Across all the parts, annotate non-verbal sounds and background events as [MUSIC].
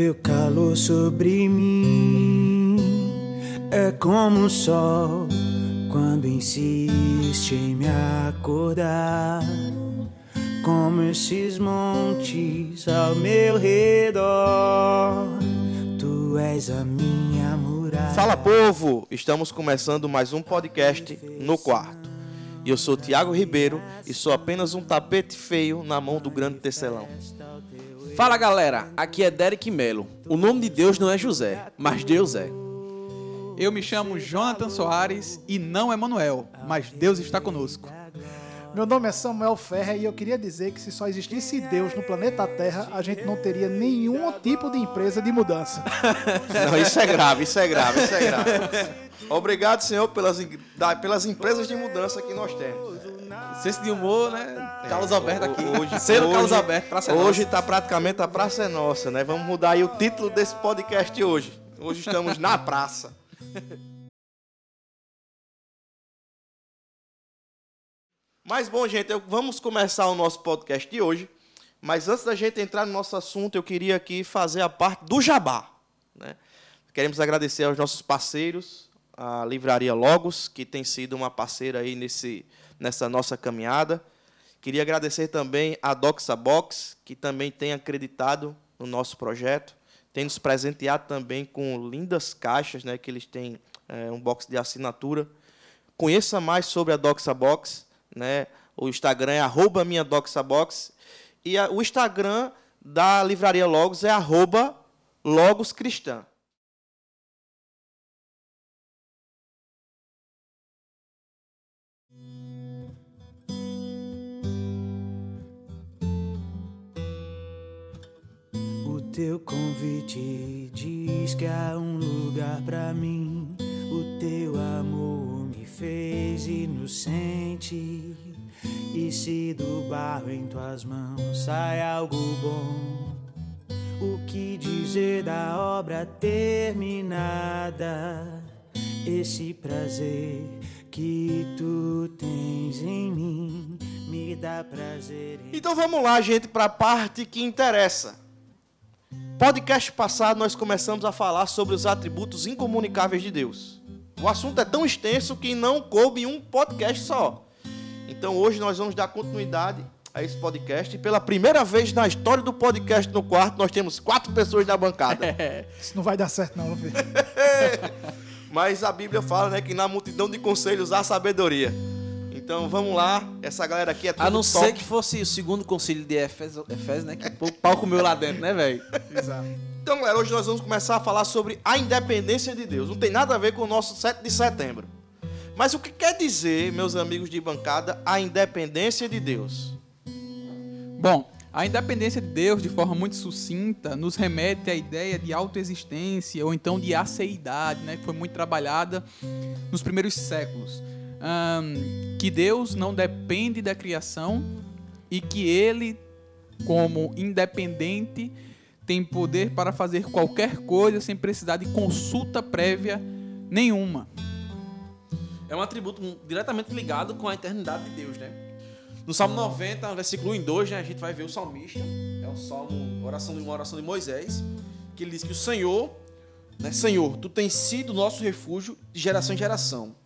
teu calor sobre mim é como o sol quando insiste em me acordar. Como esses montes ao meu redor, tu és a minha muralha. Fala povo, estamos começando mais um podcast no quarto. E eu sou Tiago Ribeiro e sou apenas um tapete feio na mão do grande tecelão. Fala galera, aqui é Derek Melo. O nome de Deus não é José, mas Deus é. Eu me chamo Jonathan Soares e não é Manuel, mas Deus está conosco. Meu nome é Samuel Ferrer e eu queria dizer que se só existisse Deus no planeta Terra, a gente não teria nenhum tipo de empresa de mudança. [LAUGHS] Não, isso é grave, isso é grave, isso é grave. Obrigado, Senhor, pelas, pelas empresas de mudança que nós temos. Senso de humor, né? Carlos Alberto aqui. Hoje, Selo hoje, Carlos Alberto, Praça é Hoje está praticamente a praça é nossa, né? Vamos mudar aí o título desse podcast hoje. Hoje estamos na [LAUGHS] praça. Mas bom, gente, eu- vamos começar o nosso podcast de hoje. Mas antes da gente entrar no nosso assunto, eu queria aqui fazer a parte do jabá. Né? Queremos agradecer aos nossos parceiros, a Livraria Logos, que tem sido uma parceira aí nesse, nessa nossa caminhada. Queria agradecer também a Doxa Box, que também tem acreditado no nosso projeto. Tem nos presenteado também com lindas caixas, né, que eles têm é, um box de assinatura. Conheça mais sobre a Doxa Box. Né? O Instagram é arroba minha Doxa Box. E a- o Instagram da Livraria Logos é arroba Logos Cristã. Teu convite diz que há um lugar pra mim. O teu amor me fez inocente. E se do barro em tuas mãos sai algo bom, o que dizer da obra terminada? Esse prazer que tu tens em mim me dá prazer Então vamos lá, gente, para a parte que interessa. Podcast passado nós começamos a falar sobre os atributos incomunicáveis de Deus. O assunto é tão extenso que não coube em um podcast só. Então hoje nós vamos dar continuidade a esse podcast e pela primeira vez na história do podcast no quarto nós temos quatro pessoas na bancada. [LAUGHS] Isso não vai dar certo não, filho. [LAUGHS] Mas a Bíblia fala, né, que na multidão de conselhos há sabedoria. Então vamos lá, essa galera aqui é tudo A não top. ser que fosse o segundo concílio de Efésio, Efésio né? Que o pau comeu lá dentro, né, velho? [LAUGHS] Exato. Então, galera, hoje nós vamos começar a falar sobre a independência de Deus. Não tem nada a ver com o nosso 7 de setembro. Mas o que quer dizer, meus amigos de bancada, a independência de Deus? Bom, a independência de Deus, de forma muito sucinta, nos remete à ideia de autoexistência ou então de aceidade, né, que foi muito trabalhada nos primeiros séculos. Ahn, que Deus não depende da criação e que Ele, como independente, tem poder para fazer qualquer coisa sem precisar de consulta prévia nenhuma. É um atributo diretamente ligado com a eternidade de Deus, né? No Salmo 90, versículo 1 e 2, né, a gente vai ver o salmista, é o salmo, oração de uma oração de Moisés, que ele diz que o Senhor, né, Senhor, tu tens sido nosso refúgio de geração em geração.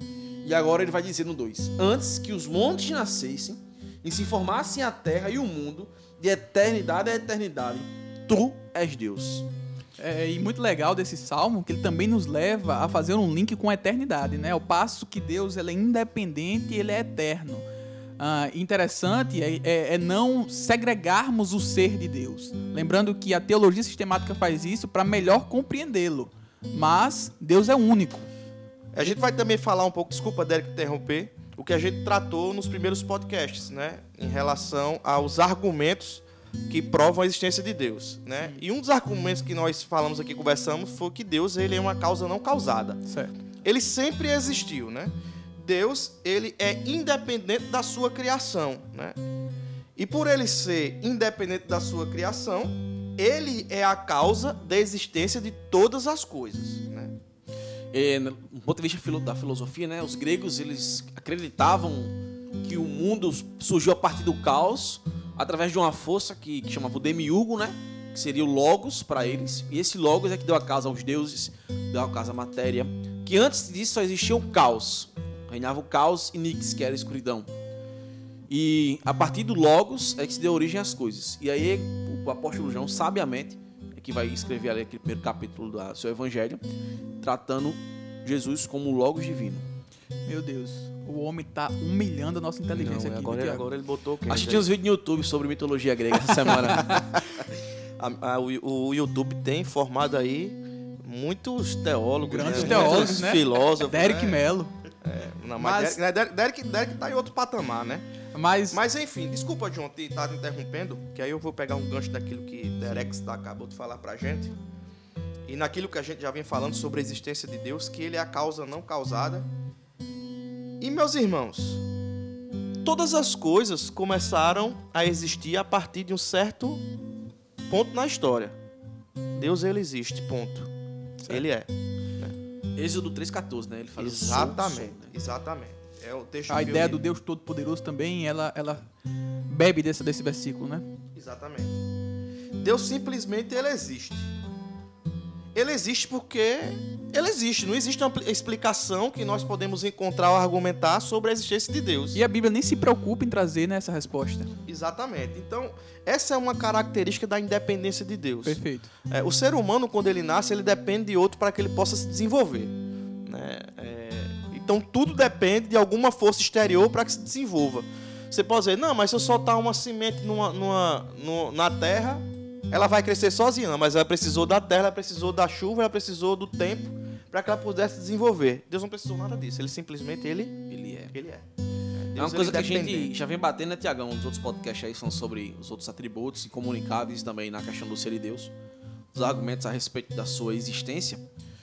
E agora ele vai dizer no 2: Antes que os montes nascessem e se formassem a terra e o mundo, de eternidade a eternidade, tu és Deus. É, e muito legal desse salmo que ele também nos leva a fazer um link com a eternidade, né? Ao passo que Deus ele é independente e ele é eterno. Ah, interessante é, é- é não segregarmos o ser de Deus. Lembrando que a teologia sistemática faz isso para melhor compreendê-lo. Mas Deus é único. A gente vai também falar um pouco, desculpa, Derek, interromper, o que a gente tratou nos primeiros podcasts, né? Em relação aos argumentos que provam a existência de Deus, né? E um dos argumentos que nós falamos aqui, conversamos, foi que Deus ele é uma causa não causada. Certo. Ele sempre existiu, né? Deus, ele é independente da sua criação, né? E por ele ser independente da sua criação, ele é a causa da existência de todas as coisas, né? É, no ponto de vista da filosofia, né, os gregos eles acreditavam que o mundo surgiu a partir do caos através de uma força que, que chamava o demiurgo, né? que seria o Logos para eles, e esse Logos é que deu a casa aos deuses, deu a casa à matéria, que antes disso só existia o caos. Reinava o caos e Nix, que era a escuridão. E a partir do Logos é que se deu origem às coisas. E aí o apóstolo João, sabiamente, que vai escrever ali aquele primeiro capítulo do seu evangelho, tratando Jesus como Logos divino. Meu Deus, o homem tá humilhando a nossa inteligência Não, aqui. agora, agora ele botou o quê? Assisti uns vídeos no YouTube sobre mitologia grega essa semana. [LAUGHS] A- a- o, o YouTube tem formado aí muitos teólogos, Grandes né? teólogos, muitos né? filósofos. Derek né? Mello. Não, mas, Mas- Derek, Derek, Derek, Derek tá em outro patamar, né? Mas, Mas enfim, desculpa, John, te estar te interrompendo, que aí eu vou pegar um gancho daquilo que Derek tá- acabou de falar pra gente. E naquilo que a gente já vem falando sobre a existência de Deus, que ele é a causa não causada. E meus irmãos, todas as coisas começaram a existir a partir de um certo ponto na história. Deus ele existe, ponto. Ele é. Êxodo 3,14, né? Ele fala Exatamente, sou, sou, né? exatamente. É o texto a ideia do Deus Todo-Poderoso também, ela, ela bebe desse, desse versículo, né? Exatamente. Deus simplesmente ele existe. Ele existe porque ele existe. Não existe uma pli- explicação que nós podemos encontrar ou argumentar sobre a existência de Deus. E a Bíblia nem se preocupa em trazer né, essa resposta. Exatamente. Então, essa é uma característica da independência de Deus. Perfeito. É, o ser humano, quando ele nasce, ele depende de outro para que ele possa se desenvolver. né? É, então, tudo depende de alguma força exterior para que se desenvolva. Você pode dizer, não, mas se eu soltar uma semente numa, numa- no- na terra, ela vai crescer sozinha. Mas ela precisou da terra, ela precisou da chuva, ela precisou do tempo para que ela pudesse desenvolver. Deus não precisou nada disso. Ele simplesmente, ele, Ele é. ele é. É uma coisa que a gente já vem batendo, né, Tiagão? Os outros podcasts aí são sobre os outros atributos incomunicáveis também na questão do ser de Deus. Os argumentos a respeito da sua existência.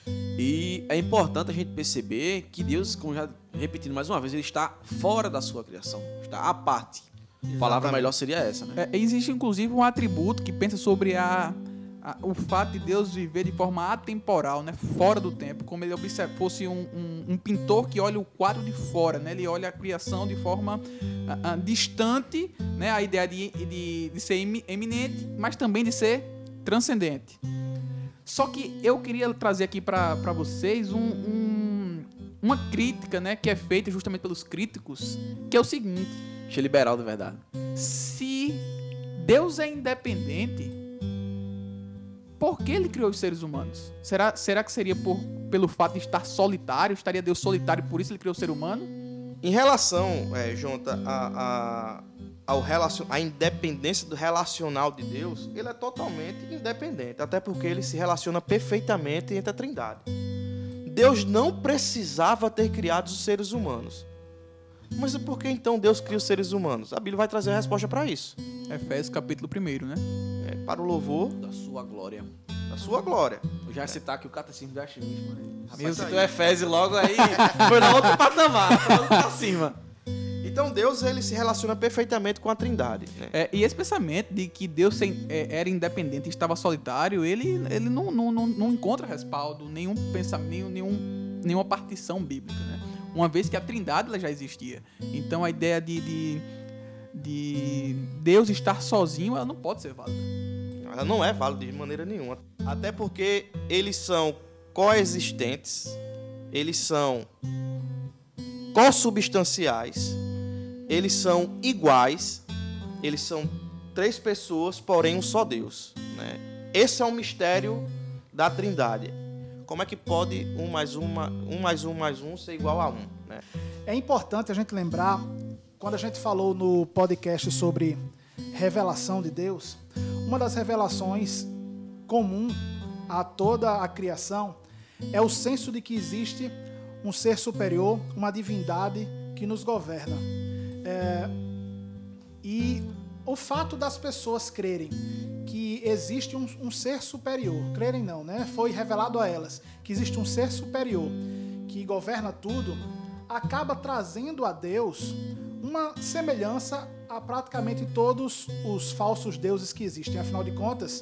E é importante a gente perceber que Deus, como já repetindo mais uma vez, ele está fora da sua criação. Está à parte. A palavra Exatamente. melhor seria essa, né? É, existe inclusive um atributo que pensa sobre a, a- o fato de Deus viver de forma atemporal, né? fora do tempo, como ele observa, fosse um, um- um pintor que olha o quadro de fora, né? ele olha a criação de forma ah, ah, distante, né? a ideia de, de, de ser emi- eminente, mas também de ser transcendente. Só que eu queria trazer aqui para vocês um- um- uma crítica né? que é feita justamente pelos críticos, que é o seguinte Achei liberal de verdade. se Deus é independente, por que ele criou os seres humanos? Será, será que seria por, pelo fato de estar solitário? Estaria Deus solitário, por isso ele criou o ser humano? Em relação, é, a, a, ao relacion, a independência do relacional de Deus, ele é totalmente independente, até porque ele se relaciona perfeitamente entre a Trindade. Deus não precisava ter criado os seres humanos. Mas por que então Deus cria os seres humanos? A Bíblia vai trazer a resposta para isso. Efésios capítulo 1, né? É, para o louvor Da sua glória. da sua glória. Eu já ia citar aqui o catecismo do achimismo. Né? Rapaz, Meu, tá citou aí. Efésio logo aí. Foi no outro patamar. Foi logo pra cima. Então Deus ele se relaciona perfeitamente com a Trindade. né? É, e esse pensamento de que Deus é, era independente e estava solitário, ele, ele não, não, não, não encontra respaldo, nenhum pensamento, nenhum, nenhum, nenhuma partição bíblica, né? Uma vez que a trindade ela já existia. Então a ideia de, de, de Deus estar sozinho, ela não pode ser válida. Ela não é válida de maneira nenhuma. Até porque eles são coexistentes, eles são consubstanciais, eles são iguais, eles são três pessoas, porém um só Deus. Né? Esse é o mistério da Trindade. Como é que pode um mais uma, um mais um mais um ser igual a um? Né? É importante a gente lembrar, quando a gente falou no podcast sobre revelação de Deus, uma das revelações comum a toda a criação é o senso de que existe um ser superior, uma divindade que nos governa. É, e o fato das pessoas crerem que existe um, um ser superior, crerem não, né? Foi revelado a elas que existe um ser superior que governa tudo, acaba trazendo a Deus uma semelhança a praticamente todos os falsos deuses que existem. Afinal de contas,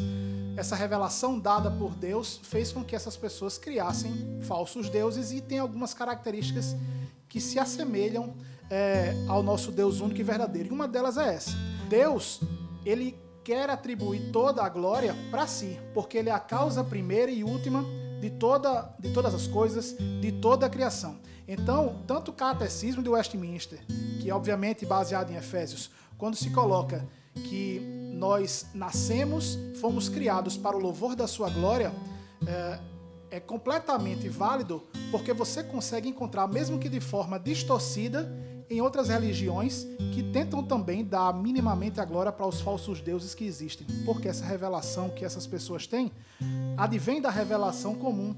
essa revelação dada por Deus fez com que essas pessoas criassem falsos deuses e tem algumas características que se assemelham é, ao nosso Deus único e verdadeiro. E uma delas é essa: Deus, ele quer atribuir toda a glória para si, porque ele é a causa primeira e última de, toda, de todas as coisas, de toda a criação. Então, tanto o catecismo de Westminster, que é obviamente baseado em Efésios, quando se coloca que nós nascemos, fomos criados para o louvor da sua glória, é, é completamente válido porque você consegue encontrar, mesmo que de forma distorcida, em outras religiões que tentam também dar minimamente a glória para os falsos deuses que existem. Porque essa revelação que essas pessoas têm advém da revelação comum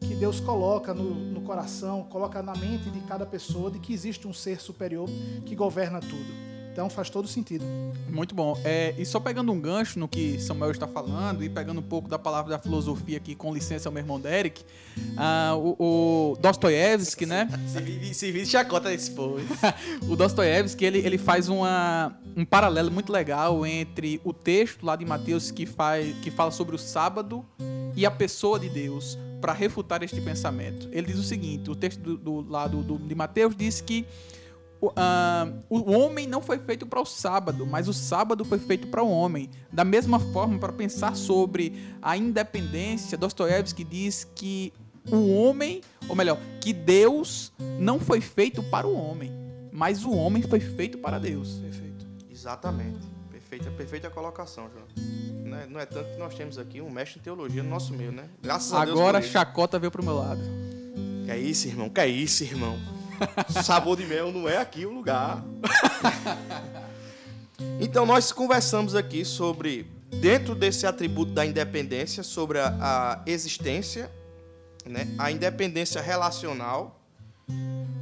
que Deus coloca no, no coração, coloca na mente de cada pessoa de que existe um ser superior que governa tudo. Então faz todo sentido. Muito bom. É, e só pegando um gancho no que Samuel está falando e pegando um pouco da palavra da filosofia aqui, com licença ao meu irmão Derek, ah, o, o Dostoiévski, né? [LAUGHS] Se vive, se vive chacota povo. [LAUGHS] o Dostoiévski, ele, ele faz uma, um paralelo muito legal entre o texto lá de Mateus que, faz, que fala sobre o sábado e a pessoa de Deus para refutar este pensamento. Ele diz o seguinte, o texto do, do lado do, de Mateus diz que o, uh, o homem não foi feito para o sábado, mas o sábado foi feito para o homem. Da mesma forma, para pensar sobre a independência, Dostoiévski diz que o homem, ou melhor, que Deus não foi feito para o homem, mas o homem foi feito para Deus. Perfeito. Exatamente. Perfeita, perfeita colocação, João. Não é, não é tanto que nós temos aqui um mestre em teologia no nosso meio, né? Graças a Deus. Agora a chacota veio pro meu lado. Que é isso, irmão? Que é isso, irmão? Sabor de mel não é aqui o lugar. [LAUGHS] então nós conversamos aqui sobre dentro desse atributo da independência, sobre a, a existência, né? A independência relacional.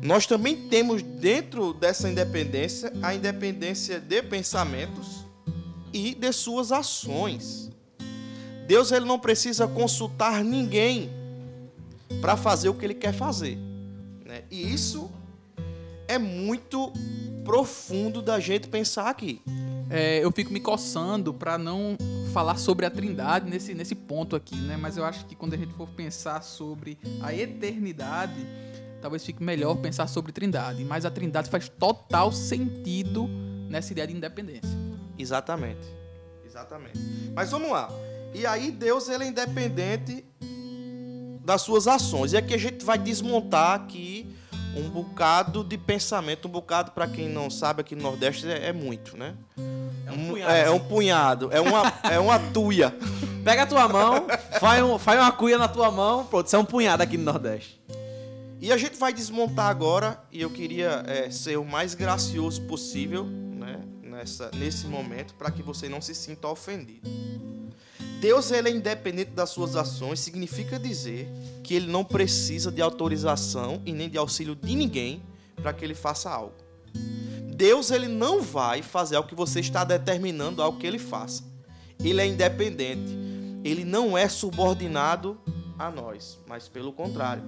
Nós também temos dentro dessa independência a independência de pensamentos e de suas ações. Deus ele não precisa consultar ninguém para fazer o que ele quer fazer. Né? E isso é muito profundo da gente pensar aqui. É, eu fico me coçando para não falar sobre a Trindade nesse, nesse ponto aqui, né? Mas eu acho que quando a gente for pensar sobre a eternidade, talvez fique melhor pensar sobre Trindade. Mas a Trindade faz total sentido nessa ideia de independência. Exatamente. Exatamente. Mas vamos lá. E aí Deus ele é independente das suas ações. E aqui a gente vai desmontar aqui um bocado de pensamento, um bocado para quem não sabe aqui no Nordeste é, é muito, né? É um punhado. É, é um punhado, é uma, [LAUGHS] é uma tuia. Pega a tua mão, faz, um, faz uma cuia na tua mão, pronto, isso é um punhado aqui no Nordeste. E a gente vai desmontar agora, e eu queria é, ser o mais gracioso possível nessa, nesse momento, para que você não se sinta ofendido. Deus ele é independente das suas ações, significa dizer que ele não precisa de autorização e nem de auxílio de ninguém para que ele faça algo. Deus ele não vai fazer o que você está determinando ao que ele faça. Ele é independente. Ele não é subordinado a nós, mas pelo contrário.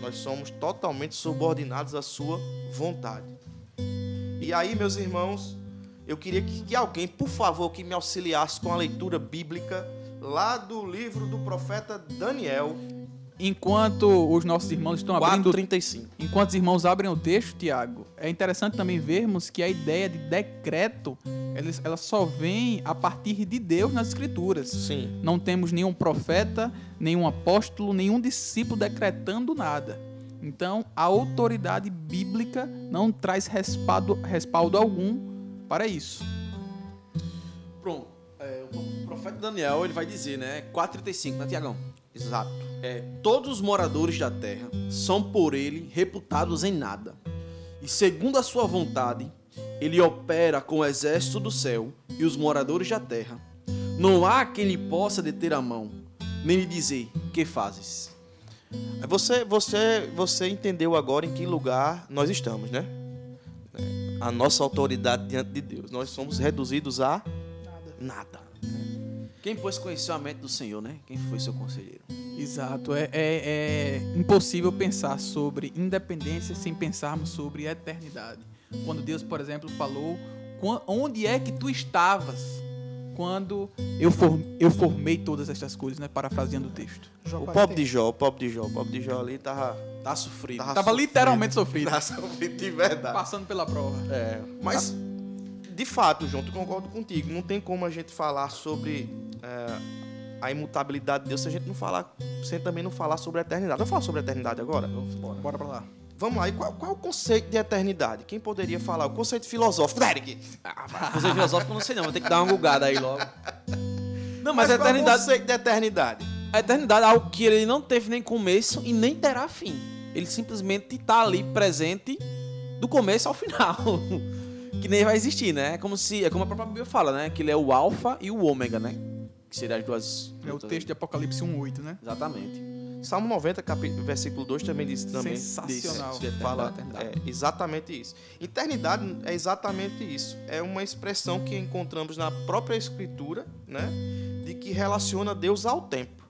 Nós somos totalmente subordinados à sua vontade. E aí, meus irmãos, eu queria que, que, alguém, por favor, que me auxiliasse com a leitura bíblica lá do livro do profeta Daniel. Enquanto os nossos irmãos estão 4, abrindo. 35. Enquanto os irmãos abrem o texto, Tiago, é interessante também vermos que a ideia de decreto ela só vem a partir de Deus nas Escrituras. Sim. Não temos nenhum profeta, nenhum apóstolo, nenhum discípulo decretando nada. Então, a autoridade bíblica não traz respaldo, respaldo algum para isso. Pronto. É, o profeta Daniel ele vai dizer, né? 4,35, né, Tiagão? Exato. É, todos os moradores da terra são por ele reputados em nada. E segundo a sua vontade, ele opera com o exército do céu e os moradores da terra. Não há quem lhe possa deter a mão, nem lhe dizer: Que fazes? Você, você, você entendeu agora em que lugar nós estamos, né? A nossa autoridade diante de Deus. Nós somos reduzidos a nada. Quem pôs conhecer a mente do Senhor, né? Quem foi seu conselheiro? Exato. É, é, é impossível pensar sobre independência sem pensarmos sobre eternidade. Quando Deus, por exemplo, falou: onde é que tu estavas quando eu, for, eu formei todas estas coisas, né? Parafraseando o texto. o pobre de Jó, o pobre de Jó, o pobre de Jó ali tava, tá sofrido. Tava, tava literalmente sofrido. Tava sofrido de verdade. Passando pela prova. É, mas de fato, João, eu concordo contigo. Não tem como a gente falar sobre é, a imutabilidade de Deus se a gente não falar, sem também não falar sobre a eternidade. Vamos falar sobre a eternidade agora? Bora. Bora pra lá. Vamos lá. E qual, qual é o conceito de eternidade? Quem poderia falar? O conceito filosófico. Derek! Ah, [LAUGHS] Coisa filosófica eu não sei não, vou ter que dar uma gugada aí logo. [LAUGHS] Não, mas, a qual é o eternidade, conceito de eternidade? a eternidade é algo que ele não teve nem começo e nem terá fim. Ele simplesmente está ali presente do começo ao final. [LAUGHS] que nem vai existir, né? É como se, é como a própria Bíblia fala, né? Que ele é o alfa e o ômega, né? Que seriam as duas É o texto de Apocalipse 1:8, né? Exatamente. Salmo 90, capi- versículo 2 também diz também. Sensacional. diz, fala é, exatamente isso. Eternidade é exatamente isso. É uma expressão que encontramos na própria Escritura, né? De que relaciona Deus ao tempo.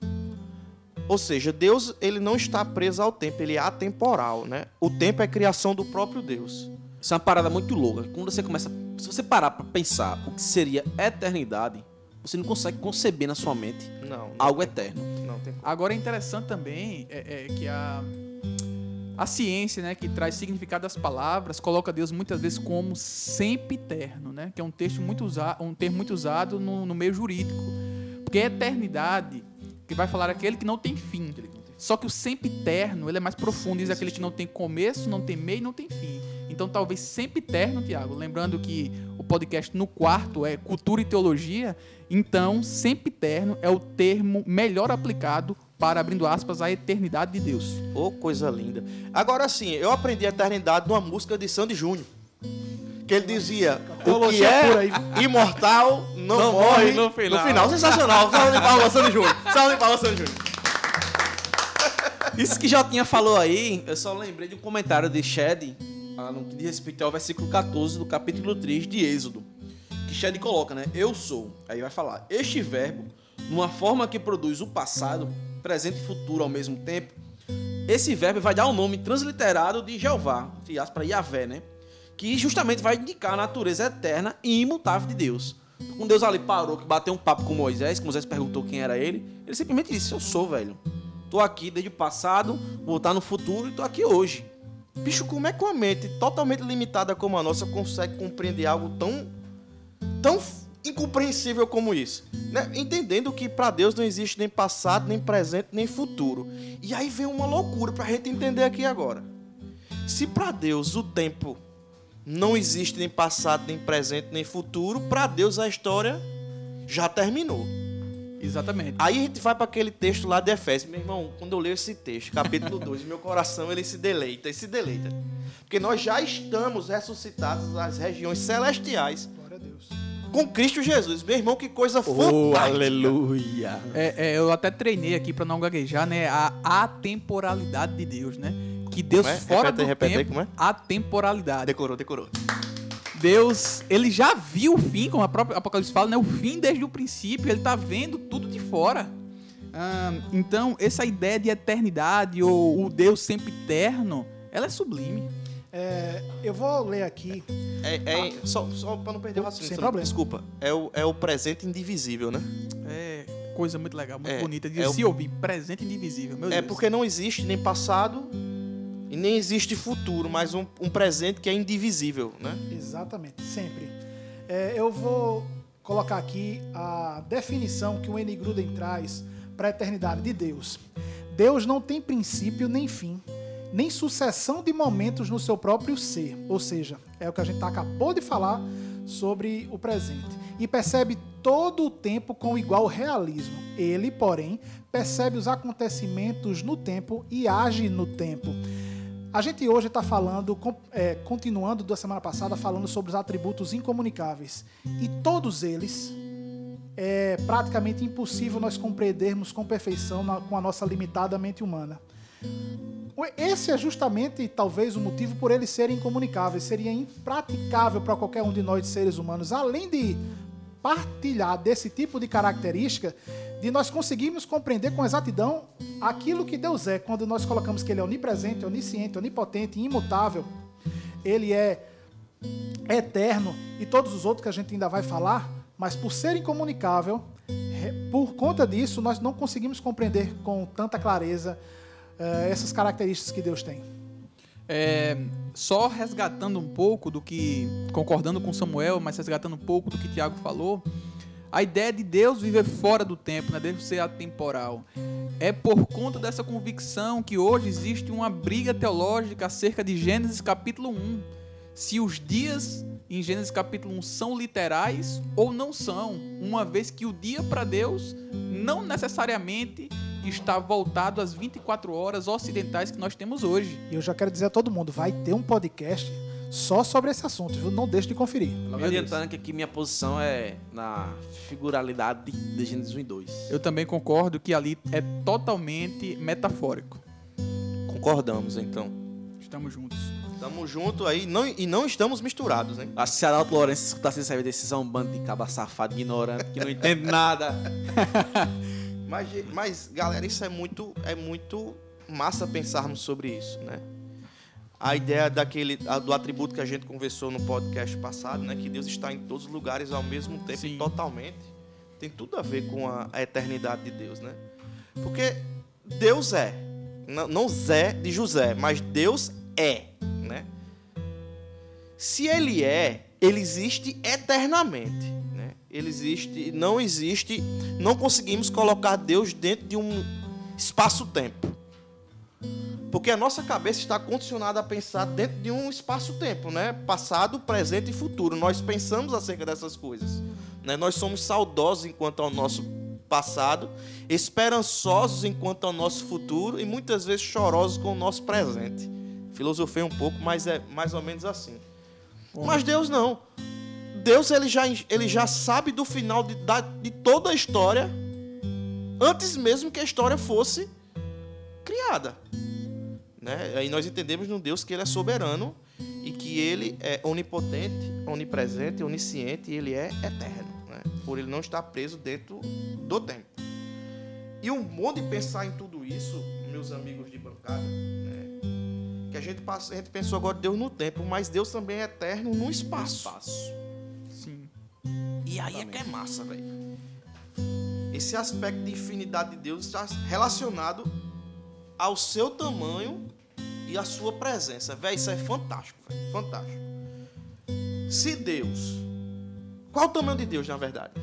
Ou seja, Deus ele não está preso ao tempo, ele é atemporal, né? O tempo é criação do próprio Deus. Isso é uma parada muito louca. Quando você começa. Se você parar pra pensar o que seria eternidade, você não consegue conceber na sua mente Não, não, algo eterno. não tem como. Agora é interessante também é, é que a, a ciência, né, que traz significado das palavras, coloca Deus muitas vezes como sempre eterno, né? Que é um texto muito usado, um termo muito usado no, no meio jurídico. Porque a eternidade, que vai falar aquele que não tem fim. Só que o sempre eterno, ele é mais profundo, diz aquele que não tem começo, não tem meio, não tem fim. Então, talvez sempre eterno, Tiago. Lembrando que o podcast no quarto é cultura e teologia. Então, sempre eterno é o termo melhor aplicado para, abrindo aspas, a eternidade de Deus. Ô, coisa linda. Agora sim, eu aprendi a eternidade numa música de Sandy Júnior. Que ele dizia: O que é imortal não, Não morre morre no final." Sensacional. [LAUGHS] Salve de palmas, Sandy Júnior. Salve de palmas, Sandy Júnior. Isso que Jotinha falou aí, eu só lembrei de um comentário de Shed, no que diz respeito ao versículo 14 do capítulo 3 de Êxodo. Que Shed coloca, né? Eu sou. Aí vai falar: Este verbo, numa forma que produz o passado, presente e futuro ao mesmo tempo, esse verbo vai dar o nome transliterado de Jeová, entre aspas, para Yahvé, né? Que justamente vai indicar a natureza eterna e imutável de Deus. Quando Deus ali parou, que bateu um papo com Moisés, que Moisés perguntou quem era ele, ele simplesmente disse: Eu sou, velho. Tô aqui desde o passado, vou estar no futuro e tô aqui hoje. Bicho, como é que uma mente totalmente limitada como a nossa consegue compreender algo tão, tão incompreensível como isso? Né? Entendendo que para Deus não existe nem passado, nem presente, nem futuro. E aí vem uma loucura pra gente entender aqui agora. Se para Deus o tempo não existe nem passado, nem presente, nem futuro, para Deus a história já terminou. Exatamente. Aí a gente vai para aquele texto lá de Efésios. Meu irmão, quando eu leio esse texto, capítulo 2, meu coração ele se deleita, ele se deleita. Porque nós já estamos ressuscitados nas regiões celestiais Glória a Deus. com Cristo Jesus. Meu irmão, que coisa Oh, fantástica. aleluia. É, é, eu até treinei aqui para não gaguejar, né? A atemporalidade de Deus, né? Que Deus Como é? fora Repete do repete tempo, como é? atemporalidade. Decorou, decorou. Deus, ele já viu o fim, como a própria Apocalipse fala, né? O fim desde o princípio, ele tá vendo tudo de fora. Ah, então, essa ideia de eternidade ou o Deus sempre eterno, ela é sublime. É, eu vou ler aqui. É, é, só só para não perder o Sem raciocínio. problema. Desculpa. É o, é o presente indivisível, né? É coisa muito legal, muito É, bonita de é o- se ouvir. Presente indivisível, meu É Deus. porque não existe nem passado e nem existe futuro, mas um, um presente que é indivisível, né? Exatamente, sempre. É, eu vou colocar aqui a definição que o N. Gruden traz para a eternidade de Deus. Deus não tem princípio nem fim, nem sucessão de momentos no seu próprio ser. Ou seja, é o que a gente acabou de falar sobre o presente. E percebe todo o tempo com igual realismo. Ele, porém, percebe os acontecimentos no tempo e age no tempo. A gente hoje está falando, é, continuando da semana passada, falando sobre os atributos incomunicáveis. E todos eles é praticamente impossível nós compreendermos com perfeição na- com a nossa limitada mente humana. Esse é justamente, talvez, o motivo por eles serem incomunicáveis. Seria impraticável para qualquer um de nós, seres humanos, além de partilhar desse tipo de característica, de nós conseguirmos compreender com exatidão aquilo que Deus é, quando nós colocamos que Ele é onipresente, onisciente, onipotente, imutável. Ele é eterno e todos os outros que a gente ainda vai falar, mas por ser incomunicável, por conta disso, nós não conseguimos compreender com tanta clareza eh, essas características que Deus tem. É, só resgatando um pouco do que, concordando com Samuel, mas resgatando um pouco do que Tiago falou, a ideia de Deus viver fora do tempo, né? Deus ser atemporal, é por conta dessa convicção que hoje existe uma briga teológica acerca de Gênesis capítulo 1. Se os dias em Gênesis capítulo 1 são literais ou não são, uma vez que o dia para Deus não necessariamente está voltado às 24 horas ocidentais que nós temos hoje. E eu já quero dizer a todo mundo, vai ter um podcast só sobre esse assunto, viu? Não deixe de conferir. Logo adiantando que aqui minha posição é na figuralidade de Gênesis 1 e 2. Eu também concordo que ali é totalmente metafórico. Concordamos, então. Estamos juntos. Estamos juntos aí não, e não estamos misturados, hein? Acho que se Lourenço escutasse essa decisão, um bando de caba safado, ignorante, que não entende nada. [LAUGHS] Mas, ge- mas, galera, isso é muito, é muito massa pensarmos sobre isso, né? A ideia daquele, do atributo que a gente conversou no podcast passado, né? Que Deus está em todos os lugares ao mesmo tempo Sim. e totalmente. Tem tudo a ver com a, a eternidade de Deus, né? Porque Deus é. Não, não Zé de José, mas Deus é, né? Se ele é, ele existe eternamente? Ele existe, não existe, não conseguimos colocar Deus dentro de um espaço-tempo. Porque a nossa cabeça está condicionada a pensar dentro de um espaço-tempo, né? Passado, presente e futuro. Nós pensamos acerca dessas coisas, né? Nós somos saudosos enquanto ao nosso passado, esperançosos enquanto ao nosso futuro e muitas vezes chorosos com o nosso presente. Filosofei um pouco, mas é mais ou menos assim. Mas Deus não. Deus ele já, ele já sabe do final de, da- de toda a história antes mesmo que a história fosse criada. Né? Aí nós entendemos no Deus que ele é soberano e que ele é onipotente, onipresente, onisciente e ele é eterno. Né? Por ele não estar preso dentro do tempo. E um bom de pensar em tudo isso, meus amigos de bancada, né? que a gente, passa, a gente pensou agora de Deus no tempo, mas Deus também é eterno no espaço. Sim. E aí é que é massa, velho. Esse aspecto de infinidade de Deus está relacionado ao seu tamanho e à sua presença. Velho, isso é fantástico, velho. Fantástico. Se Deus. Qual o tamanho de Deus, na verdade?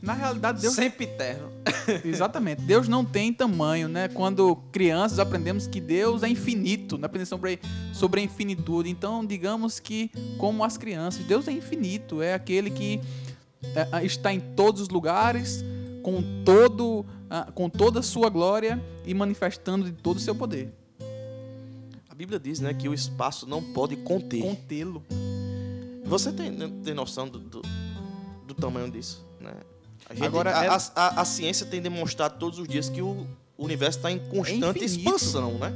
Na realidade, Deus Sempre eterno. [LAUGHS] Exatamente. Deus não tem tamanho, né? Quando crianças aprendemos que Deus é infinito, né? aprendemos sobre, sobre a infinitude. Então, digamos que, como as crianças, Deus é infinito, é aquele que é, está em todos os lugares, com, todo, com toda a sua glória e manifestando de todo o seu poder. A Bíblia diz né, que o espaço não pode conter. Contê-lo. Você tem, tem noção do, do, do tamanho disso? Né? A, gente- Agora, a, é- a- a- ciência tem demonstrado todos os dias que o universo está em constante É expansão, né?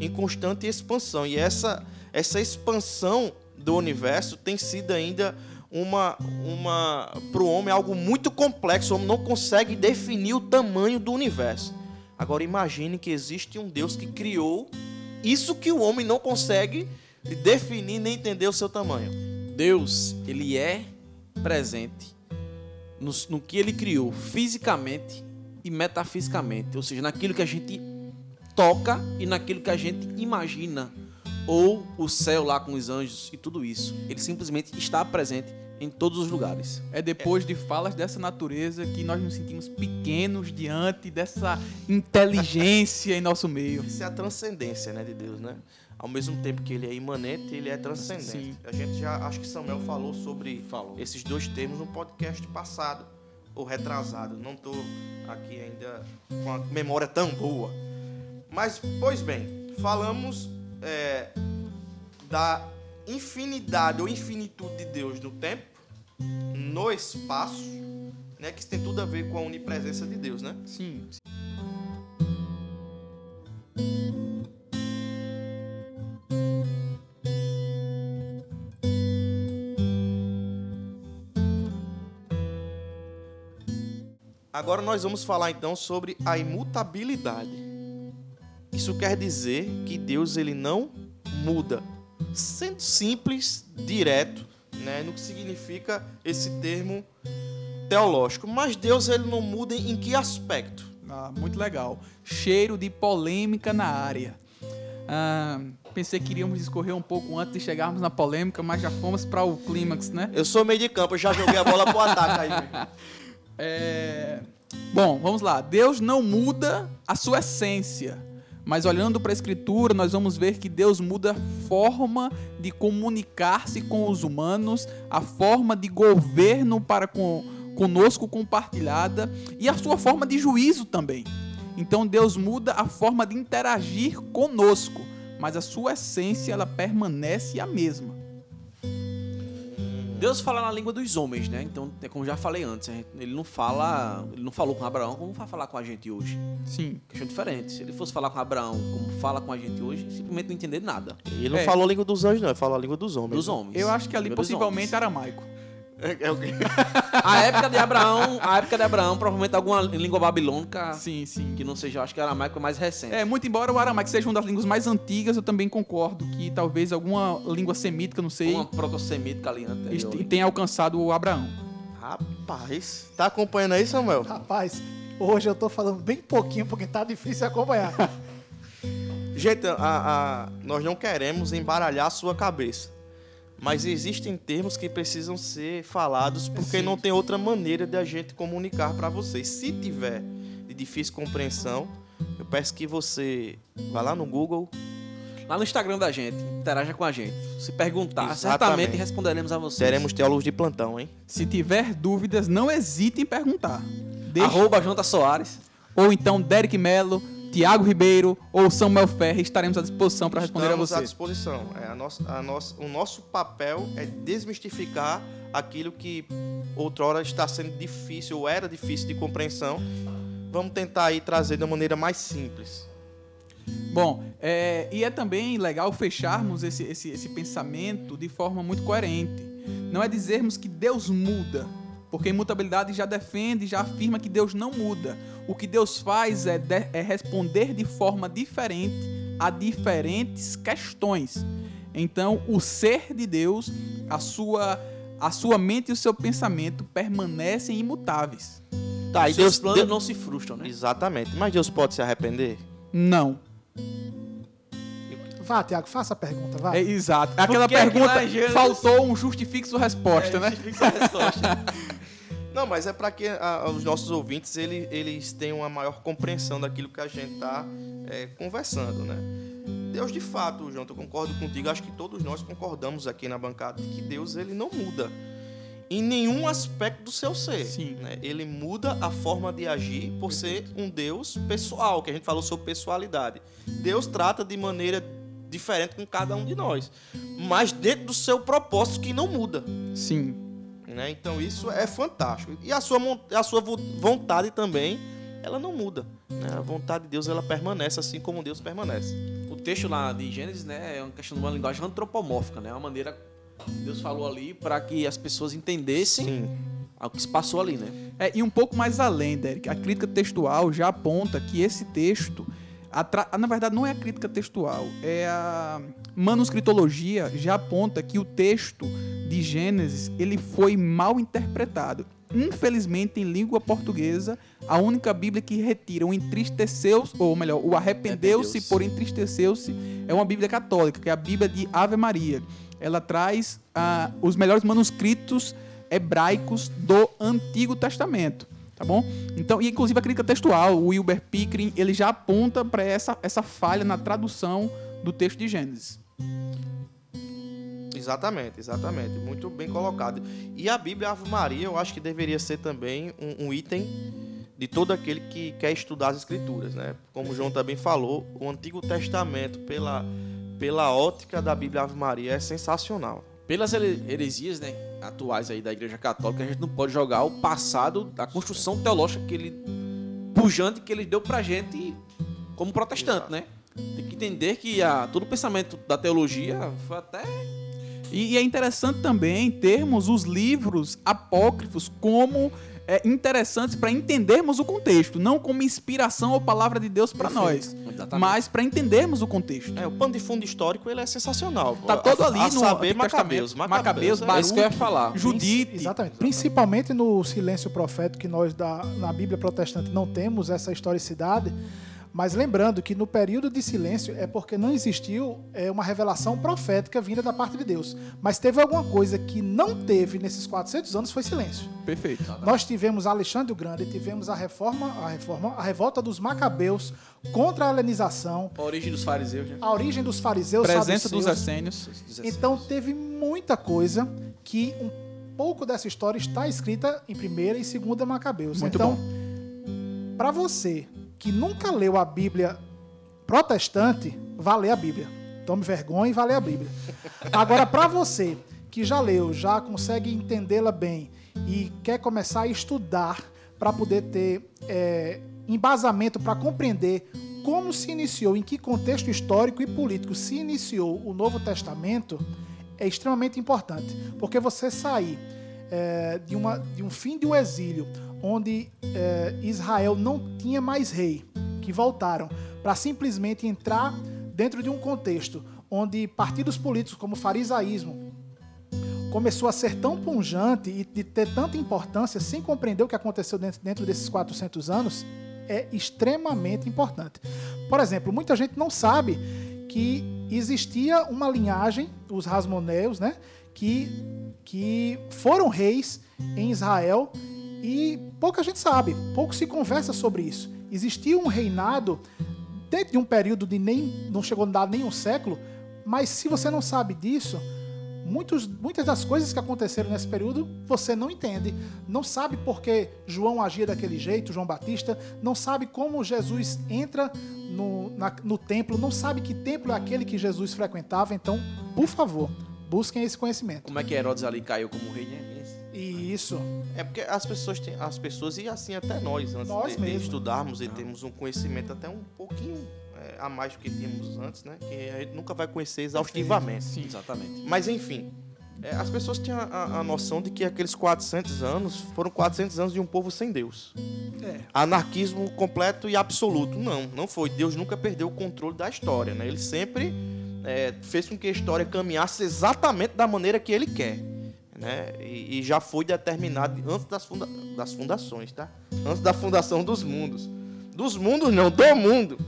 Em constante expansão. E essa, essa expansão do universo tem sido ainda uma, uma para o homem algo muito complexo. O homem não consegue definir o tamanho do universo. Agora imagine que existe um Deus que criou isso que o homem não consegue definir nem entender o seu tamanho. Deus, ele é presente no, no que ele criou fisicamente e metafisicamente, ou seja, naquilo que a gente toca e naquilo que a gente imagina, ou o céu lá com os anjos e tudo isso. Ele simplesmente está presente em todos os lugares. É depois de falas dessa natureza que nós nos sentimos pequenos diante dessa inteligência em nosso meio. Isso é a transcendência né, de Deus, né? Ao mesmo tempo que ele é imanente, ele é transcendente. Sim. A gente já, acho que Samuel falou sobre Falou. esses dois termos no podcast passado, ou retrasado. Não estou aqui ainda com a memória tão boa. Mas, pois bem, falamos é, da infinidade ou infinitude de Deus no tempo, no espaço, né, que isso tem tudo a ver com a onipresença de Deus, né? Sim. Agora nós vamos falar então sobre a imutabilidade. Isso quer dizer que Deus ele não muda. Sendo simples, direto, né, no que significa esse termo teológico. Mas Deus ele não muda em que aspecto? Ah, muito legal. Cheiro de polêmica na área. Ah, Pensei que iríamos discorrer um pouco antes de chegarmos na polêmica, mas já fomos para o clímax, né? Eu sou meio de campo, eu já joguei a bola pro ataque aí. [LAUGHS] É... Bom, vamos lá. Deus não muda a sua essência. Mas olhando para a Escritura, nós vamos ver que Deus muda a forma de comunicar-se com os humanos, a forma de governo para com, conosco compartilhada e a sua forma de juízo também. Então Deus muda a forma de interagir conosco, mas a sua essência ela permanece a mesma. Deus fala na língua dos homens, né? Então, é como já falei antes, ele não fala, ele não falou com Abraão como vai falar com a gente hoje. Sim. Questão diferente. Se ele fosse falar com Abraão como fala com a gente hoje, simplesmente não entender nada. Ele não É. falou a língua dos anjos, não, ele falou a língua dos homens. Dos homens. Eu acho que ali possivelmente aramaico. É, o quê? A época de Abraão, a época de Abraão, provavelmente alguma língua babilônica Sim, sim. que não seja, eu acho que aramaico é mais recente. É, muito embora o aramaico seja uma das línguas mais antigas, eu também concordo que talvez alguma língua semítica, não sei, uma proto-semítica ali anterior. tenha alcançado o Abraão. Rapaz, tá acompanhando aí, Samuel? Rapaz, hoje eu tô falando bem pouquinho porque tá difícil acompanhar. [LAUGHS] Gente, a- a- nós não queremos embaralhar a sua cabeça. Mas existem termos que precisam ser falados porque Sim. não tem outra maneira de a gente comunicar para vocês. Se tiver de difícil compreensão, eu peço que você vá lá no Google, Lá no Instagram da gente, interaja com a gente. Se perguntar, Exatamente. certamente responderemos a vocês. teremos teólogos de plantão, hein? Se tiver dúvidas, não hesite em perguntar. Deixe- Arroba Jonta Soares. Ou então Derek Melo, Tiago Ribeiro ou Samuel Ferre estaremos à disposição para responder Estamos a à você. disposição. É, a nossa, a nossa, o nosso papel é desmistificar aquilo que outrora está sendo difícil ou era difícil de compreensão. Vamos tentar aí trazer de uma maneira mais simples. Bom, é, e é também legal fecharmos esse, esse, esse pensamento de forma muito coerente. Não é dizermos que Deus muda, porque a imutabilidade já defende, já afirma que Deus não muda. O que Deus faz é, de- é responder de forma diferente a diferentes questões. Então, o ser de Deus, a sua, a sua mente e o seu pensamento permanecem imutáveis. Tá, e Seus Deus, planos Deus- não se frustram, né? Exatamente. Mas Deus pode se arrepender? Não. Vá, Tiago, faça a pergunta, vá. É, exato. Aquela que aqui pergunta Gênesis- faltou um justifixo resposta, né? Fixa a resposta. [LAUGHS] Não, mas é para que a- os nossos ouvintes ele- eles tenham uma maior compreensão daquilo que a gente está conversando, né? Deus, de fato, João, eu concordo contigo. Acho que todos nós concordamos aqui na bancada de que Deus ele não muda em nenhum aspecto do seu ser. Sim. né? Ele muda a forma de agir por ser um Deus pessoal, que a gente falou sobre pessoalidade. Deus trata de maneira diferente com cada um de nós, mas dentro do seu propósito que não muda. Sim. Né? Então isso é fantástico. E a sua, a sua vo- vontade também, ela não muda. né? A vontade de Deus ela permanece assim como Deus permanece. O texto lá de Gênesis, né, é uma questão de uma linguagem antropomórfica, né? Uma maneira que Deus falou ali para que as pessoas entendessem Sim. o que se passou ali, né? É, e um pouco mais além, Derek, a crítica textual já aponta que esse texto, tra- na verdade não é a crítica textual, é a manuscritologia já aponta que o texto de Gênesis ele foi mal interpretado. Infelizmente, em língua portuguesa, a única Bíblia que retira o entristeceu-se, ou melhor, o arrependeu-se por entristeceu-se, é uma Bíblia católica, que é a Bíblia de Ave Maria. Ela traz ah, os melhores manuscritos hebraicos do Antigo Testamento, tá bom? Então, e inclusive a crítica textual, o Wilber Pickering, ele já aponta para essa, essa falha na tradução do texto de Gênesis. Exatamente, exatamente. Muito bem colocado. E a Bíblia Ave Maria, eu acho que deveria ser também um, um item de todo aquele que quer estudar as Escrituras, né? Como o João também falou, o Antigo Testamento, pela, pela ótica da Bíblia Ave Maria, é sensacional. Pelas here- heresias, né, atuais aí da Igreja Católica, a gente não pode jogar o passado da construção teológica que ele pujante que ele deu pra gente como protestante, Exato. né? Tem que entender que a, todo o pensamento da teologia foi até E, e é interessante também termos os livros apócrifos como é, interessantes para entendermos o contexto, não como inspiração ou palavra de Deus para nós, Exatamente. mas para entendermos o contexto. É, o pano de fundo histórico ele é sensacional. Tá todo A- ali a no saber, Macabeus. Macabeus, Macabeus, é É isso que eu ia falar. Judite. Exatamente. Principalmente no silêncio profético, que nós da, na Bíblia protestante não temos essa historicidade. Mas lembrando que no período de silêncio é porque não existiu é, uma revelação profética vinda da parte de Deus. Mas teve alguma coisa que não teve nesses 400 anos foi silêncio. Perfeito. Nós tivemos Alexandre o Grande, tivemos a reforma, a reforma, a revolta dos macabeus contra a helenização, A origem dos fariseus, né? a origem dos fariseus, Presença dos essênios. Então teve muita coisa que um pouco dessa história está escrita em primeira e segunda Macabeus. Muito então, para você que nunca leu a Bíblia protestante, vá ler a Bíblia. Tome vergonha e vá ler a Bíblia. Agora, para você que já leu, já consegue entendê-la bem e quer começar a estudar para poder ter é, embasamento para compreender como se iniciou, em que contexto histórico e político se iniciou o Novo Testamento, é extremamente importante. Porque você sair é, de, uma, de um fim de um exílio, onde é, Israel não tinha mais rei, que voltaram, para simplesmente entrar dentro de um contexto onde partidos políticos como o farisaísmo começou a ser tão punjante e de ter tanta importância sem compreender o que aconteceu dentro, dentro desses 400 anos, é extremamente importante. Por exemplo, muita gente não sabe que existia uma linhagem, os Rasmoneus, né, que, que foram reis em Israel e pouca gente sabe, pouco se conversa sobre isso. Existia um reinado dentro de um período de nem não chegou a nem um século, mas se você não sabe disso, muitos, muitas das coisas que aconteceram nesse período você não entende, não sabe por que João agia daquele jeito, João Batista, não sabe como Jesus entra no, na- no templo, não sabe que templo é aquele que Jesus frequentava. Então, por favor, busquem esse conhecimento. Como é que Herodes ali caiu como rei, né? Isso, É porque as pessoas têm, as pessoas e assim até nós, antes Nós de, de mesmo. estudarmos e termos um conhecimento até um pouquinho é, a mais do que tínhamos antes, né? Que a gente nunca vai conhecer exaustivamente. Sim. Exatamente. Mas enfim, é, as pessoas têm a, a- a noção de que aqueles 400 anos foram 400 anos de um povo sem Deus. é, Anarquismo completo e absoluto. Não, não foi. Deus nunca perdeu o controle da história, né? Ele sempre é, fez com que a história caminhasse exatamente da maneira que ele quer. Né? E, e já foi determinado antes das, funda- das fundações, tá? Antes da fundação dos mundos. Dos mundos não, do mundo.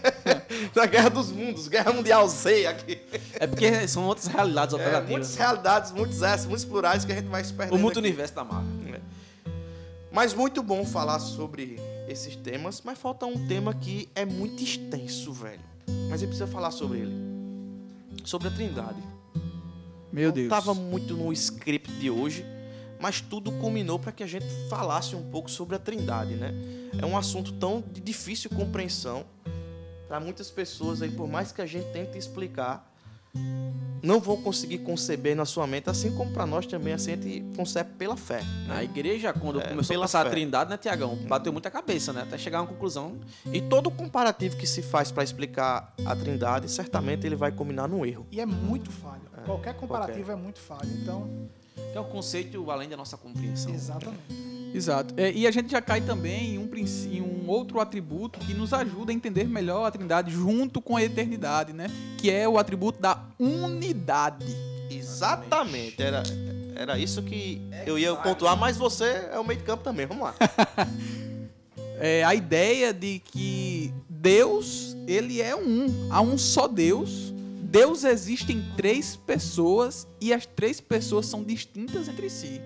[LAUGHS] da Guerra dos Mundos, Guerra Mundial Z aqui. É porque são outras realidades É, operativas. muitas né? realidades, muitos S, muitos plurais que a gente vai se perdendo O muito aqui. universo da Marvel. Mas muito bom falar sobre esses temas, mas falta um tema que é muito extenso, velho. Mas a gente precisa falar sobre ele. Sobre a Trindade. Meu Não Deus. estava muito no script de hoje, mas tudo culminou para que a gente falasse um pouco sobre a Trindade, né? É um assunto tão de difícil compreensão para muitas pessoas aí, por mais que a gente tente explicar, não vão conseguir conceber na sua mente, assim como para nós também, assim a gente concebe pela fé. A igreja, quando É, começou a passar fé. a trindade, né, Tiagão? Bateu muita cabeça, né? Até chegar a uma conclusão. E todo comparativo que se faz para explicar a Trindade, certamente ele vai culminar num erro. e é muito falho. qualquer comparativo qualquer. é muito falho. Então, É um conceito além da nossa compreensão. exatamente. Exato. É, e a gente já cai também em um, em um outro atributo que nos ajuda a entender melhor a Trindade junto com a eternidade, né? Que é o atributo da unidade. Exatamente. Era, era isso que eu ia pontuar, mas você é o meio de campo também. Vamos lá. [LAUGHS] É a ideia de que Deus, ele é um. Há um só Deus. Deus existe em três pessoas e as três pessoas são distintas entre si.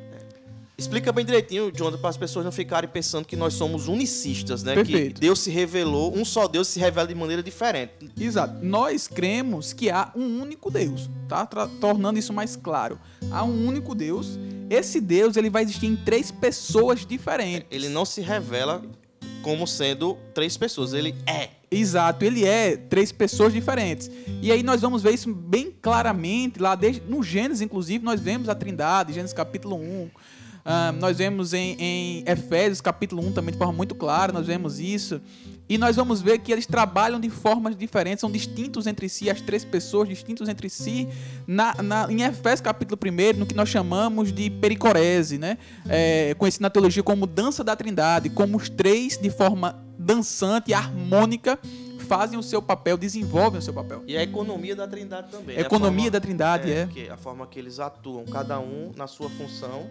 Explica bem direitinho, Jonathan, para as pessoas não ficarem pensando que nós somos unicistas, né? Perfeito. Que Deus se revelou, um só Deus se revela de maneira diferente. Exato. Nós cremos que há um único Deus, tá? Tornando isso mais claro. Há um único Deus. Esse Deus, ele vai existir em três pessoas diferentes. Ele não se revela como sendo três pessoas, ele é. Exato, ele é três pessoas diferentes. E aí nós vamos ver isso bem claramente lá desde no Gênesis, inclusive, nós vemos a Trindade, Gênesis capítulo 1. Ah, nós vemos em, em Efésios capítulo 1 também de forma muito clara, nós vemos isso. E nós vamos ver que eles trabalham de formas diferentes, são distintos entre si, as três pessoas distintos entre si. Na, na- em Efésios capítulo 1, no que nós chamamos de pericorese, né? É, conhecido na teologia como dança da trindade, como os três de forma dançante e harmônica fazem o seu papel, desenvolvem o seu papel. E a economia da Trindade também. né? A Economia forma- da trindade, é. que a forma que eles atuam, cada um na sua função,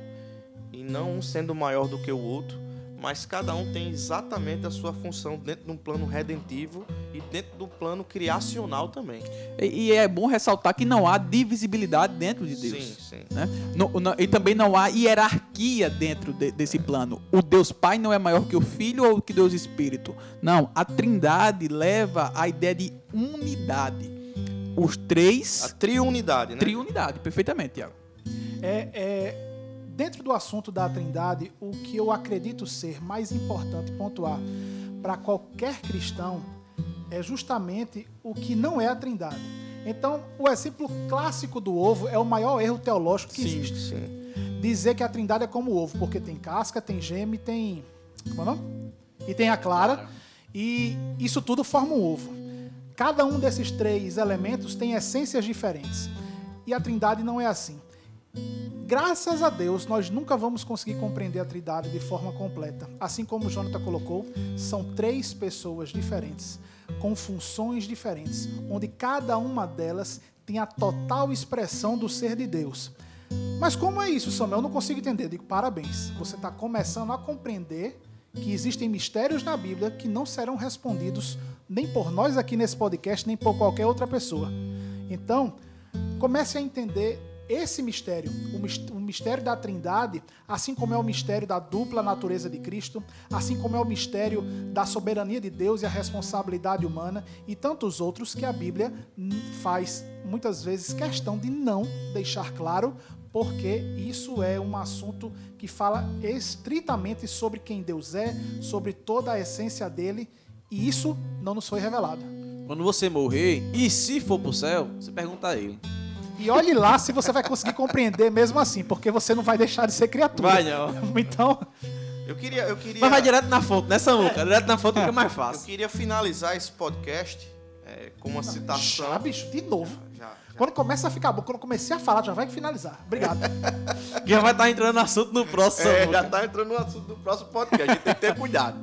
e não um sendo maior do que o outro, mas cada um tem exatamente a sua função dentro de um plano redentivo e dentro do plano criacional também. E, e é bom ressaltar que não há divisibilidade dentro de Deus. Sim, sim. né? No- no- e também não há hierarquia dentro de- desse plano. O Deus Pai não é maior que o Filho ou que Deus Espírito. Não, a Trindade leva a ideia de unidade. Os A três, triunidade, né? triunidade, perfeitamente, Tiago. É, é, dentro do assunto da Trindade, o que eu acredito ser mais importante pontuar para qualquer cristão é justamente o que não é a Trindade. Então, o exemplo clássico do ovo é o maior erro teológico que Sim, existe. Sim. Dizer que a Trindade é como o ovo, porque tem casca, tem gema e tem. Como é o nome? E tem a clara. E isso tudo forma um ovo. Cada um desses três elementos tem essências diferentes. E a Trindade não é assim. Graças a Deus, nós nunca vamos conseguir compreender a Trindade de forma completa. Assim como o Jonathan colocou, são três pessoas diferentes, com funções diferentes, onde cada uma delas tem a total expressão do ser de Deus. Mas como é isso, Samuel? Eu não consigo entender. Digo, parabéns. Você está começando a compreender que existem mistérios na Bíblia que não serão respondidos nem por nós aqui nesse podcast, nem por qualquer outra pessoa. Então, comece a entender esse mistério, o mis- o mistério da Trindade, assim como é o mistério da dupla natureza de Cristo, assim como é o mistério da soberania de Deus e a responsabilidade humana e tantos outros que a Bíblia faz muitas vezes questão de não deixar claro, porque isso é um assunto que fala estritamente sobre quem Deus é, sobre toda a essência dele, e isso não nos foi revelado. Quando você morrer, e se for pro céu, você pergunta a ele. E olhe lá se você vai conseguir compreender mesmo assim, porque você não vai deixar de ser criatura. Vai não. [LAUGHS] Então, Eu queria, eu queria, Mas vai direto na fonte, nessa Samuca? Direto na fonte fica mais eu fácil. queria finalizar esse podcast é, com uma citação. já, bicho, de novo. Já, já. Quando começa a ficar bom, quando eu comecei a falar, já vai finalizar. Obrigado. [LAUGHS] Já vai estar entrando no assunto no próximo. É, já tá entrando no assunto do próximo podcast, a gente tem que ter cuidado.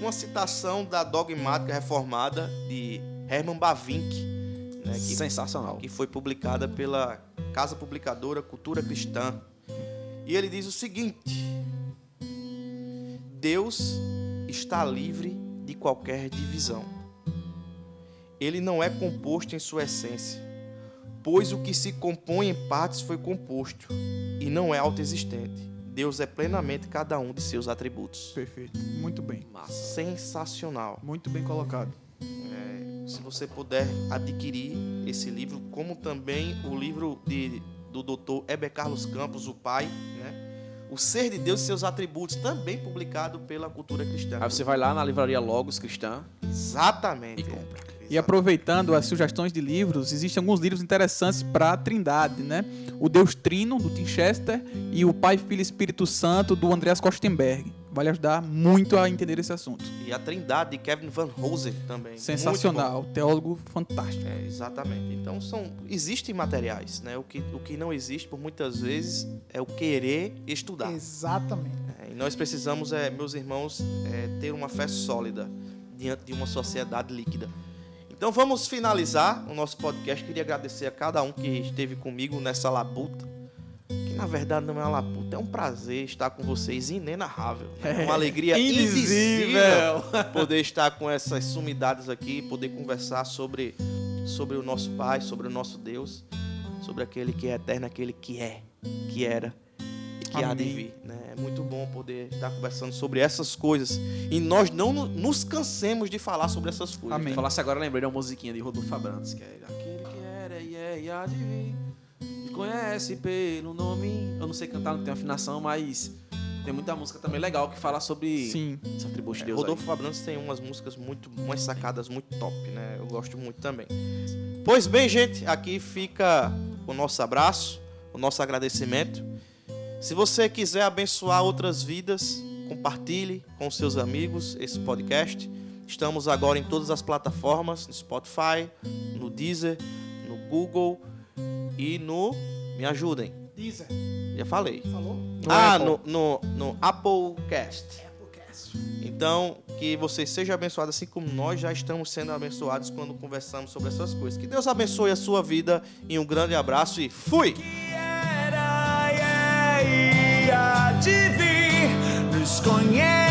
Uma citação da dogmática reformada de Herman Bavinck, né, que, Sensacional. que foi publicada pela casa publicadora Cultura Cristã. E ele diz o seguinte: Deus está livre de qualquer divisão. Ele não é composto em sua essência, pois o que se compõe em partes foi composto e não é autoexistente. Deus é plenamente cada um de seus atributos. Perfeito. Muito bem. Sensacional. Muito bem colocado. Se você puder adquirir esse livro, como também o livro de, do Dr. Heber Carlos Campos, o pai, né? O Ser de Deus e seus atributos, também publicado pela Cultura Cristã. Aí você vai lá na livraria Logos Cristã. Exatamente. E compra. E aproveitando as sugestões de livros, existem alguns livros interessantes para a Trindade, né? O Deus Trino, do Tim Chester, e o Pai, Filho e Espírito Santo, do Andreas Kostenberg. Vai ajudar muito a entender esse assunto. E a Trindade de Kevin Van Hosen também. Sensacional, teólogo fantástico. É, exatamente. Então são existem materiais, né? O que, o que não existe por muitas vezes é o querer estudar. Exatamente. É, e nós precisamos, é, meus irmãos, é, ter uma fé sólida diante de uma sociedade líquida. Então vamos finalizar o nosso podcast. Queria agradecer a cada um que esteve comigo nessa labuta. Na verdade não é uma labuta, é um prazer estar com vocês inenarrável. É uma alegria indizível poder estar com essas sumidades aqui, poder conversar sobre, sobre o nosso Pai, sobre o nosso Deus, sobre aquele que é eterno, aquele que é, que era e que há de Amém. vir. Né? É muito bom poder estar conversando sobre essas coisas. E nós não no- nos cansemos de falar sobre essas coisas. Amém. Falasse agora, lembrei de uma musiquinha de Rodolfo Abrantes, que é aquele que era e é e há de vir. Conhece pelo nome. Eu não sei cantar, não tenho afinação, mas tem muita música também legal que fala sobre Sim. esse atributo de É, Deus. Rodolfo Fabrantes tem umas músicas muito, umas sacadas muito top, né? Eu gosto muito também. Pois bem, gente, aqui fica o nosso abraço, o nosso agradecimento. Se você quiser abençoar outras vidas, compartilhe com seus amigos esse podcast. Estamos agora em todas as plataformas, no Spotify, no Deezer, no Google e no me ajudem. Deezer, Já falei. falou? ah, Apple. no, no, no Applecast. Applecast. Então, que vocês sejam abençoados assim como nós já estamos sendo abençoados quando conversamos sobre essas coisas. Que Deus abençoe a sua vida e um grande abraço e fui! era e é, há de vir, nos conhece